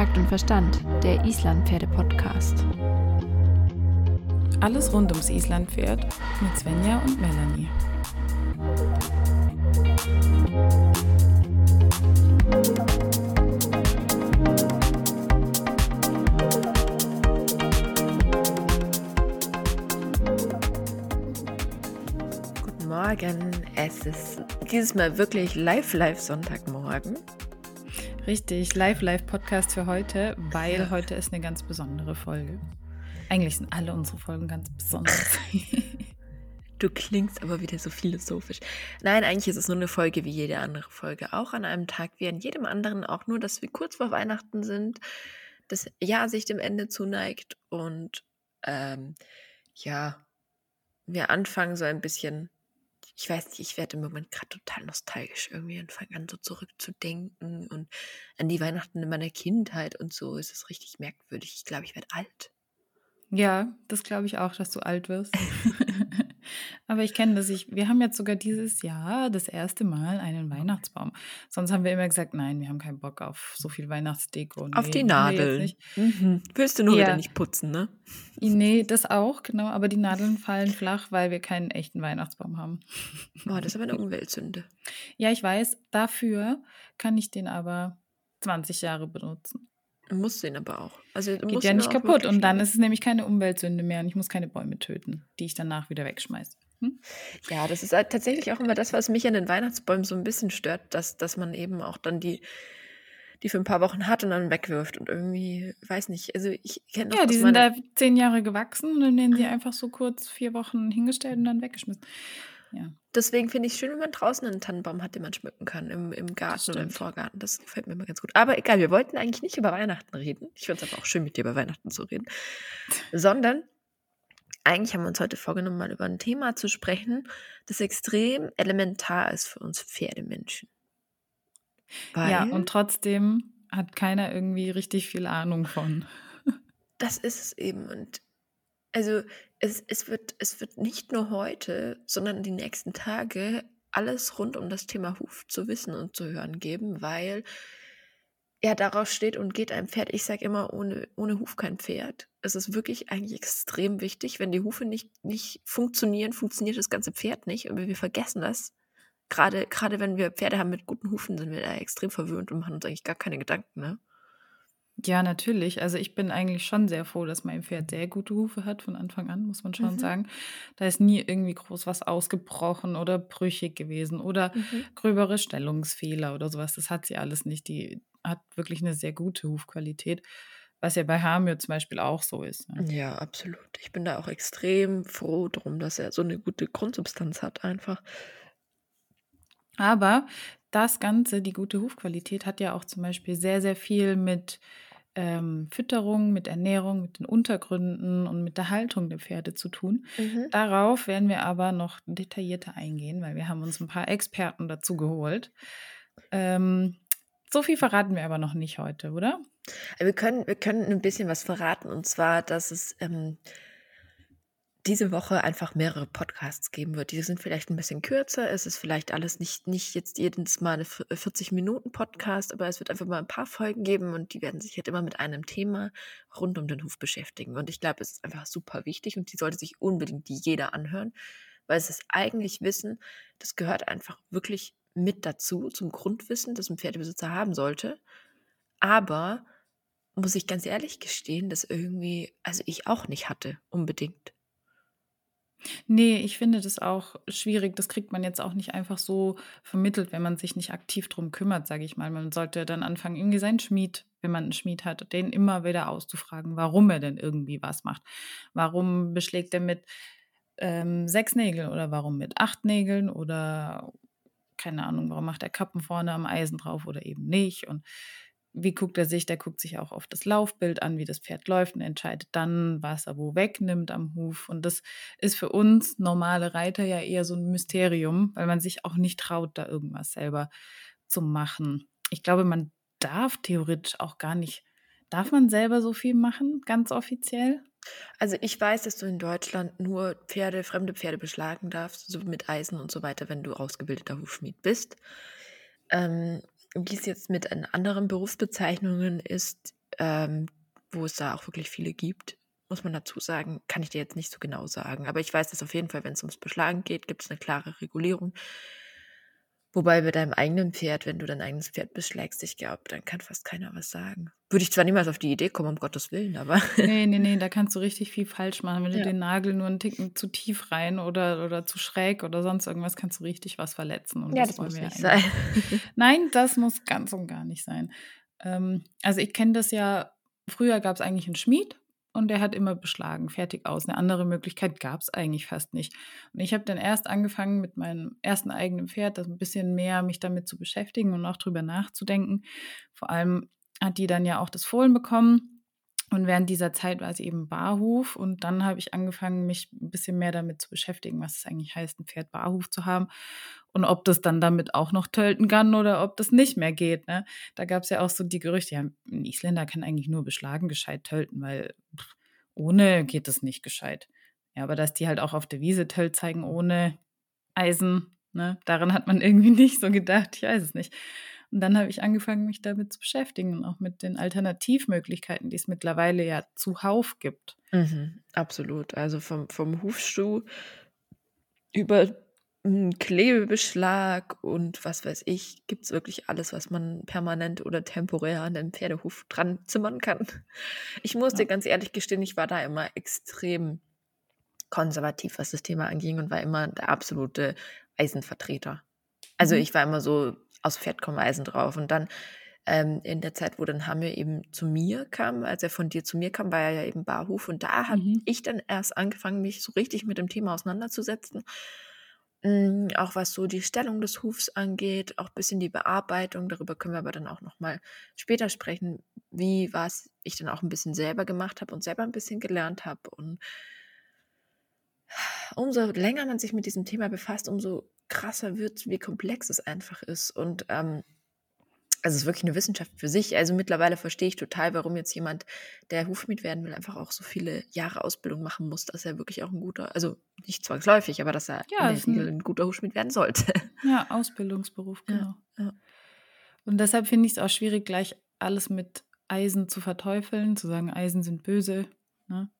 Takt und Verstand, der Islandpferde-Podcast. Alles rund ums Islandpferd mit Svenja und Melanie. Guten Morgen. Es ist dieses Mal wirklich live, live Sonntagmorgen. Richtig, Live-Live-Podcast für heute, weil Ja. heute ist eine ganz besondere Folge. Eigentlich sind alle unsere Folgen ganz besonders. Du klingst aber wieder so philosophisch. Nein, eigentlich ist es nur eine Folge wie jede andere Folge. Auch an einem Tag wie an jedem anderen. Auch nur, dass wir kurz vor Weihnachten sind, das Jahr sich dem Ende zuneigt und ähm, ja, wir anfangen so ein bisschen. Ich weiß nicht, ich werde im Moment gerade total nostalgisch irgendwie und fange an, so zurückzudenken und an die Weihnachten in meiner Kindheit und so. Es ist richtig merkwürdig. Ich glaube, ich werde alt. Ja, das glaube ich auch, dass du alt wirst. Aber ich kenne das. Ich, wir haben jetzt sogar dieses Jahr das erste Mal einen Weihnachtsbaum. Sonst haben wir immer gesagt, nein, wir haben keinen Bock auf so viel Weihnachtsdeko. Auf Nee, die wir jetzt Nadeln. Mhm. Willst du nur Ja. wieder nicht putzen, ne? Nee, das auch, genau. Aber die Nadeln fallen flach, weil wir keinen echten Weihnachtsbaum haben. Boah, das ist aber eine Umweltsünde. Ja, ich weiß, dafür kann ich den aber 20 Jahre benutzen. Du musst den aber auch. Also, Geht ja nicht kaputt. Und dann ist es nämlich keine Umweltsünde mehr und ich muss keine Bäume töten, die ich danach wieder wegschmeiße. Hm? Ja, das ist halt tatsächlich auch immer das, was mich an den Weihnachtsbäumen so ein bisschen stört, dass, dass man eben auch dann die, die für ein paar Wochen hat und dann wegwirft. Und irgendwie, weiß nicht, also ich kenne Ja, die sind da zehn Jahre gewachsen und dann werden sie einfach so kurz vier Wochen hingestellt und dann weggeschmissen. Ja, Deswegen finde ich es schön, wenn man draußen einen Tannenbaum hat, den man schmücken kann, im, im Garten oder im. Vorgarten. Das gefällt mir immer ganz gut. Aber egal, wir wollten eigentlich nicht über Weihnachten reden. Ich finde es aber auch schön, mit dir über Weihnachten zu reden. Sondern eigentlich haben wir uns heute vorgenommen, mal über ein Thema zu sprechen, das extrem elementar ist für uns Pferdemenschen. Weil ja, und trotzdem hat keiner irgendwie richtig viel Ahnung von. das ist es eben. Und also es, es, wird, es wird nicht nur heute, sondern die nächsten Tage alles rund um das Thema Huf zu wissen und zu hören geben, weil ja darauf steht und geht ein Pferd. Ich sage immer, ohne, ohne Huf kein Pferd. Es ist wirklich eigentlich extrem wichtig. Wenn die Hufe nicht, nicht funktionieren, funktioniert das ganze Pferd nicht. Und wir vergessen das. Gerade, gerade wenn wir Pferde haben mit guten Hufen, sind wir da extrem verwöhnt und machen uns eigentlich gar keine Gedanken, ne? Ja, natürlich. Also ich bin eigentlich schon sehr froh, dass mein Pferd sehr gute Hufe hat von Anfang an, muss man schon Mhm. sagen. Da ist nie irgendwie groß was ausgebrochen oder brüchig gewesen oder gröbere Stellungsfehler oder sowas. Das hat sie alles nicht. Die hat wirklich eine sehr gute Hufqualität, was ja bei Hamir zum Beispiel auch so ist. ne? Ja, absolut. Ich bin da auch extrem froh drum, dass er so eine gute Grundsubstanz hat, einfach. Aber das Ganze, die gute Hufqualität, hat ja auch zum Beispiel sehr, sehr viel mit ähm, Fütterung, mit Ernährung, mit den Untergründen und mit der Haltung der Pferde zu tun. Darauf werden wir aber noch detaillierter eingehen, weil wir haben uns ein paar Experten dazu geholt. Ähm, so viel verraten wir aber noch nicht heute, oder? Wir können, wir können ein bisschen was verraten, und zwar, dass es ähm, diese Woche einfach mehrere Podcasts geben wird. Die sind vielleicht ein bisschen kürzer. Es ist vielleicht alles nicht, nicht jetzt jedes Mal eine 40-Minuten-Podcast, aber es wird einfach mal ein paar Folgen geben und die werden sich halt immer mit einem Thema rund um den Huf beschäftigen. Und ich glaube, es ist einfach super wichtig und die sollte sich unbedingt jeder anhören, weil es ist eigentlich Wissen, das gehört einfach wirklich mit dazu, zum Grundwissen, das ein Pferdebesitzer haben sollte. Aber muss ich ganz ehrlich gestehen, dass irgendwie, also ich auch nicht hatte, unbedingt. Nee, ich finde das auch schwierig. Das kriegt man jetzt auch nicht einfach so vermittelt, wenn man sich nicht aktiv drum kümmert, sage ich mal. Man sollte dann anfangen, irgendwie seinen Schmied, wenn man einen Schmied hat, den immer wieder auszufragen, warum er denn irgendwie was macht. Warum beschlägt er mit ähm, sechs Nägeln oder warum mit acht Nägeln oder keine Ahnung, warum macht er Kappen vorne am Eisen drauf oder eben nicht. Und wie guckt er sich? Der guckt sich auch auf das Laufbild an, wie das Pferd läuft und entscheidet dann, was er wo wegnimmt am Huf. Und das ist für uns normale Reiter ja eher so ein Mysterium, weil man sich auch nicht traut, da irgendwas selber zu machen. Ich glaube, man darf theoretisch auch gar nicht, darf man selber so viel machen, ganz offiziell? Also ich weiß, dass du in Deutschland nur Pferde, fremde Pferde beschlagen darfst, so mit Eisen und so weiter, wenn du ausgebildeter Hufschmied bist. Ähm, wie es jetzt mit anderen Berufsbezeichnungen ist, ähm, wo es da auch wirklich viele gibt, muss man dazu sagen, kann ich dir jetzt nicht so genau sagen. Aber ich weiß, dass auf jeden Fall, wenn es ums Beschlagen geht, gibt es eine klare Regulierung. Wobei bei deinem eigenen Pferd, wenn du dein eigenes Pferd beschlägst, ich glaube, dann kann fast keiner was sagen. Würde ich zwar niemals auf die Idee kommen, um Gottes Willen, aber. Nee, nee, nee, da kannst du richtig viel falsch machen. Wenn ja. du den Nagel nur einen Ticken zu tief rein oder, oder zu schräg oder sonst irgendwas, kannst du richtig was verletzen. Und ja, das, das muss nicht sein. Nein, das muss ganz und gar nicht sein. Ähm, also ich kenne das ja, früher gab es eigentlich einen Schmied und der hat immer beschlagen, fertig aus. Eine andere Möglichkeit gab es eigentlich fast nicht. Und ich habe dann erst angefangen, mit meinem ersten eigenen Pferd das ein bisschen mehr mich damit zu beschäftigen und auch drüber nachzudenken. Vor allem hat die dann ja auch das Fohlen bekommen. Und während dieser Zeit war sie eben Barhof und dann habe ich angefangen, mich ein bisschen mehr damit zu beschäftigen, was es eigentlich heißt, ein Pferd Barhof zu haben und ob das dann damit auch noch tölten kann oder ob das nicht mehr geht. Ne? Da gab es ja auch so die Gerüchte, ja, ein Isländer kann eigentlich nur beschlagen gescheit tölten, weil pff, ohne geht es nicht gescheit. Ja, aber dass die halt auch auf der Wiese tölt zeigen ohne Eisen, ne? daran hat man irgendwie nicht so gedacht, ich weiß es nicht. Und dann habe ich angefangen, mich damit zu beschäftigen und auch mit den Alternativmöglichkeiten, die es mittlerweile ja zuhauf gibt. Mhm, absolut. Also vom, vom Hufschuh über Klebebeschlag und was weiß ich, gibt es wirklich alles, was man permanent oder temporär an den Pferdehuf dran zimmern kann. Ich muss ja. dir ganz ehrlich gestehen, ich war da immer extrem konservativ, was das Thema anging und war immer der absolute Eisenvertreter. Also mhm. ich war immer so, aus Pferd kommen Eisen drauf. Und dann ähm, in der Zeit, wo dann Hammer eben zu mir kam, als er von dir zu mir kam, war er ja eben Barhof. Und da habe mhm. ich dann erst angefangen, mich so richtig mit dem Thema auseinanderzusetzen. Mhm, auch was so die Stellung des Hufs angeht, auch ein bisschen die Bearbeitung. Darüber können wir aber dann auch nochmal später sprechen, wie was ich dann auch ein bisschen selber gemacht habe und selber ein bisschen gelernt habe. Und umso länger man sich mit diesem Thema befasst, umso krasser wird, wie komplex es einfach ist. Und ähm, also es ist wirklich eine Wissenschaft für sich. Also mittlerweile verstehe ich total, warum jetzt jemand, der Hufmiet werden will, einfach auch so viele Jahre Ausbildung machen muss, dass er wirklich auch ein guter, also nicht zwangsläufig, aber dass er ja, in der ein, ein guter Hufschmied werden sollte. Ja, Ausbildungsberuf, genau. Ja, ja. Und deshalb finde ich es auch schwierig, gleich alles mit Eisen zu verteufeln, zu sagen, Eisen sind böse. Ne?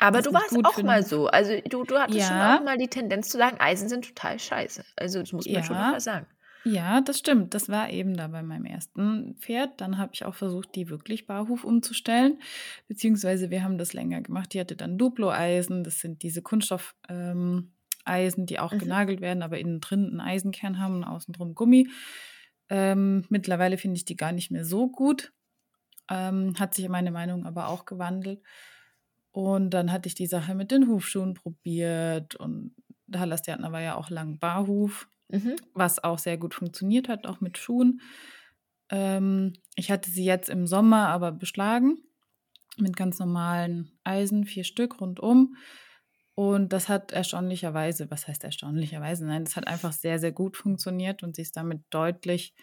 Aber du warst auch mal so. Also du, du hattest ja. schon auch mal die Tendenz zu sagen, Eisen sind total scheiße. Also das muss man ja. schon mal sagen. Ja, das stimmt. Das war eben da bei meinem ersten Pferd. Dann habe ich auch versucht, die wirklich Barhof umzustellen. Beziehungsweise wir haben das länger gemacht. Die hatte dann Duplo-Eisen. Das sind diese Kunststoffeisen, ähm, die auch mhm. genagelt werden, aber innen drin einen Eisenkern haben und außen drum Gummi. Ähm, mittlerweile finde ich die gar nicht mehr so gut. Ähm, hat sich meine Meinung aber auch gewandelt. Und dann hatte ich die Sache mit den Hufschuhen probiert und Hallastiatner war ja auch lang Barhuf, mhm. was auch sehr gut funktioniert hat, auch mit Schuhen. Ähm, ich hatte sie jetzt im Sommer aber beschlagen mit ganz normalen Eisen, vier Stück rundum. Und das hat erstaunlicherweise, was heißt erstaunlicherweise? Nein, das hat einfach sehr, sehr gut funktioniert und sie ist damit deutlich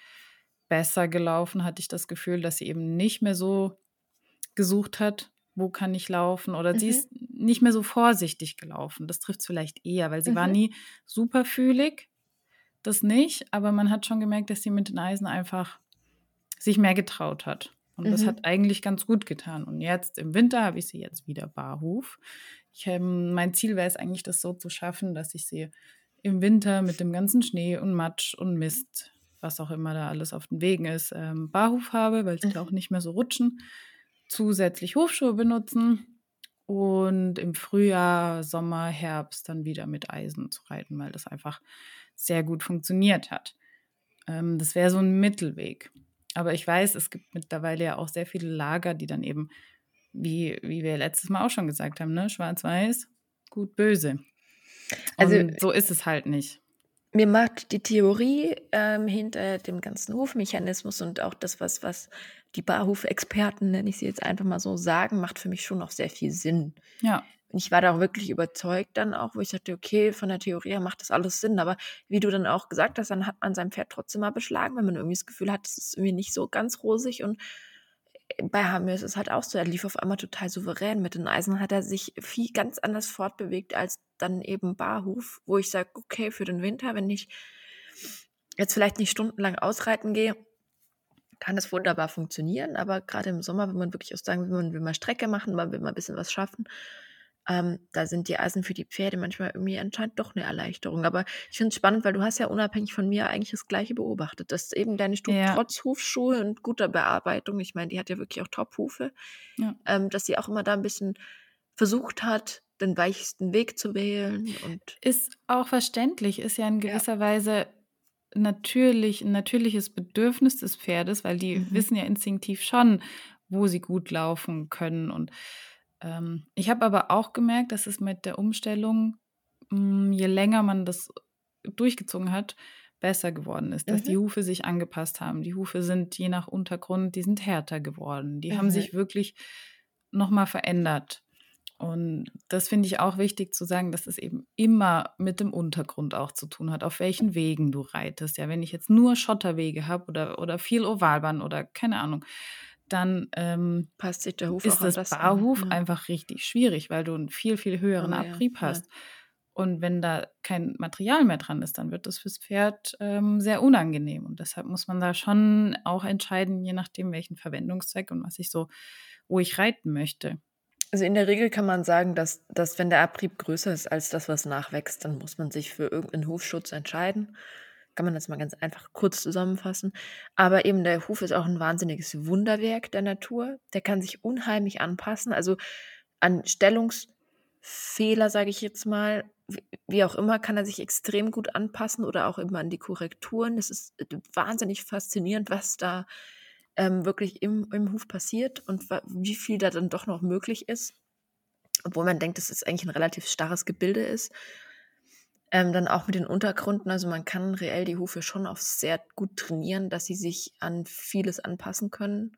besser gelaufen, hatte ich das Gefühl, dass sie eben nicht mehr so gesucht hat, wo kann ich laufen? Oder mhm. sie ist nicht mehr so vorsichtig gelaufen. Das trifft es vielleicht eher, weil sie mhm. war nie super fühlig. Das nicht, aber man hat schon gemerkt, dass sie mit den Eisen einfach sich mehr getraut hat. Und mhm. das hat eigentlich ganz gut getan. Und jetzt im Winter habe ich sie jetzt wieder barhof. Ich, ähm, mein Ziel wäre es eigentlich, das so zu schaffen, dass ich sie im Winter mit dem ganzen Schnee und Matsch und Mist, was auch immer da alles auf den Wegen ist, ähm, barhof habe, weil sie da auch nicht mehr so rutschen zusätzlich Hufschuhe benutzen und im Frühjahr, Sommer, Herbst dann wieder mit Eisen zu reiten, weil das einfach sehr gut funktioniert hat. Ähm, das wäre so ein Mittelweg. Aber ich weiß, es gibt mittlerweile ja auch sehr viele Lager, die dann eben, wie, wie wir letztes Mal auch schon gesagt haben, ne, schwarz-weiß, gut, böse. Also so ist es halt nicht mir macht die Theorie ähm, hinter dem ganzen Hufmechanismus und auch das, was, was die Barhuf-Experten, nenne ich sie jetzt einfach mal so, sagen, macht für mich schon noch sehr viel Sinn. Ja. Und ich war da auch wirklich überzeugt dann auch, wo ich sagte, okay, von der Theorie her macht das alles Sinn. Aber wie du dann auch gesagt hast, dann hat man sein Pferd trotzdem mal beschlagen, wenn man irgendwie das Gefühl hat, es ist irgendwie nicht so ganz rosig und bei Hamir ist es halt auch so, er lief auf einmal total souverän. Mit den Eisen hat er sich viel ganz anders fortbewegt als dann eben Barhof, wo ich sage, okay, für den Winter, wenn ich jetzt vielleicht nicht stundenlang ausreiten gehe, kann das wunderbar funktionieren, aber gerade im Sommer, wenn man wirklich auch sagen will, man will mal Strecke machen, man will mal ein bisschen was schaffen, ähm, da sind die Eisen für die Pferde manchmal irgendwie anscheinend doch eine Erleichterung. Aber ich finde es spannend, weil du hast ja unabhängig von mir eigentlich das Gleiche beobachtet, dass eben deine Stute Ja. trotz Hufschuhe und guter Bearbeitung, ich meine, die hat ja wirklich auch Top-Hufe, Ja. ähm, dass sie auch immer da ein bisschen versucht hat, den weichsten Weg zu wählen und Ist auch verständlich, ist ja in Ja. gewisser Weise natürlich ein natürliches Bedürfnis des Pferdes, weil die Mhm. wissen ja instinktiv schon, wo sie gut laufen können. Und ähm, ich habe aber auch gemerkt, dass es mit der Umstellung, mm, je länger man das durchgezogen hat, besser geworden ist, dass Mhm. die Hufe sich angepasst haben. Die Hufe sind je nach Untergrund, die sind härter geworden. Die haben Mhm. sich wirklich nochmal verändert. Und das finde ich auch wichtig zu sagen, dass es eben immer mit dem Untergrund auch zu tun hat, auf welchen Wegen du reitest. Ja, wenn ich jetzt nur Schotterwege habe oder, oder viel Ovalbahn oder keine Ahnung, dann ähm, passt sich der Huf ist das an. Barhuf Ja. einfach richtig schwierig, weil du einen viel, viel höheren Oh Abrieb ja. hast. Und wenn da kein Material mehr dran ist, dann wird das fürs Pferd ähm, sehr unangenehm. Und deshalb muss man da schon auch entscheiden, je nachdem, welchen Verwendungszweck und was ich so, wo ich reiten möchte. Also in der Regel kann man sagen, dass, dass wenn der Abrieb größer ist als das, was nachwächst, dann muss man sich für irgendeinen Hufschutz entscheiden. Kann man das mal ganz einfach kurz zusammenfassen. Aber eben der Huf ist auch ein wahnsinniges Wunderwerk der Natur. Der kann sich unheimlich anpassen. Also an Stellungsfehler, sage ich jetzt mal, wie, auch immer, kann er sich extrem gut anpassen oder auch immer an die Korrekturen. Es ist wahnsinnig faszinierend, was da ähm, wirklich im, im Huf passiert und wie viel da dann doch noch möglich ist. Obwohl man denkt, dass es eigentlich ein relativ starres Gebilde ist. Ähm, dann auch mit den Untergründen, also man kann reell die Hufe schon auf sehr gut trainieren, dass sie sich an vieles anpassen können.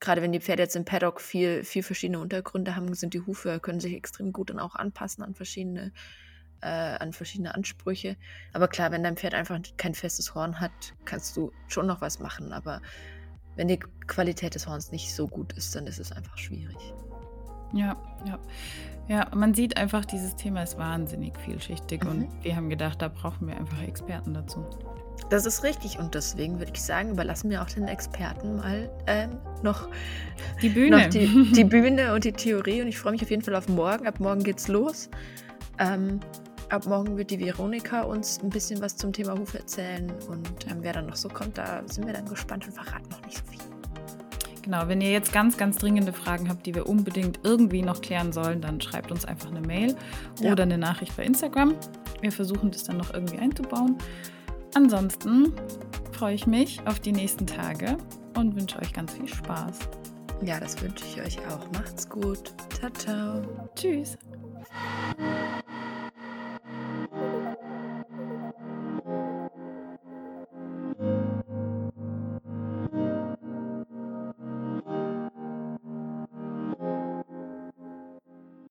Gerade wenn die Pferde jetzt im Paddock viel, viel verschiedene Untergründe haben, sind die Hufe, können sich extrem gut dann auch anpassen an verschiedene, äh, an verschiedene Ansprüche. Aber klar, wenn dein Pferd einfach kein festes Horn hat, kannst du schon noch was machen. Aber wenn die Qualität des Horns nicht so gut ist, dann ist es einfach schwierig. Ja, ja. Ja, man sieht einfach, dieses Thema ist wahnsinnig vielschichtig Mhm. und wir haben gedacht, da brauchen wir einfach Experten dazu. Das ist richtig und deswegen würde ich sagen, überlassen wir auch den Experten mal ähm, noch, Die Bühne. noch die, die Bühne und die Theorie und ich freue mich auf jeden Fall auf morgen. Ab morgen geht's los. Ähm, ab morgen wird die Veronika uns ein bisschen was zum Thema Hufe erzählen und ähm, wer dann noch so kommt, da sind wir dann gespannt und verraten noch nicht so viel. Genau, wenn ihr jetzt ganz, ganz dringende Fragen habt, die wir unbedingt irgendwie noch klären sollen, dann schreibt uns einfach eine Mail Ja. oder eine Nachricht bei Instagram. Wir versuchen das dann noch irgendwie einzubauen. Ansonsten freue ich mich auf die nächsten Tage und wünsche euch ganz viel Spaß. Ja, das wünsche ich euch auch. Macht's gut. Ciao, ciao. Tschüss.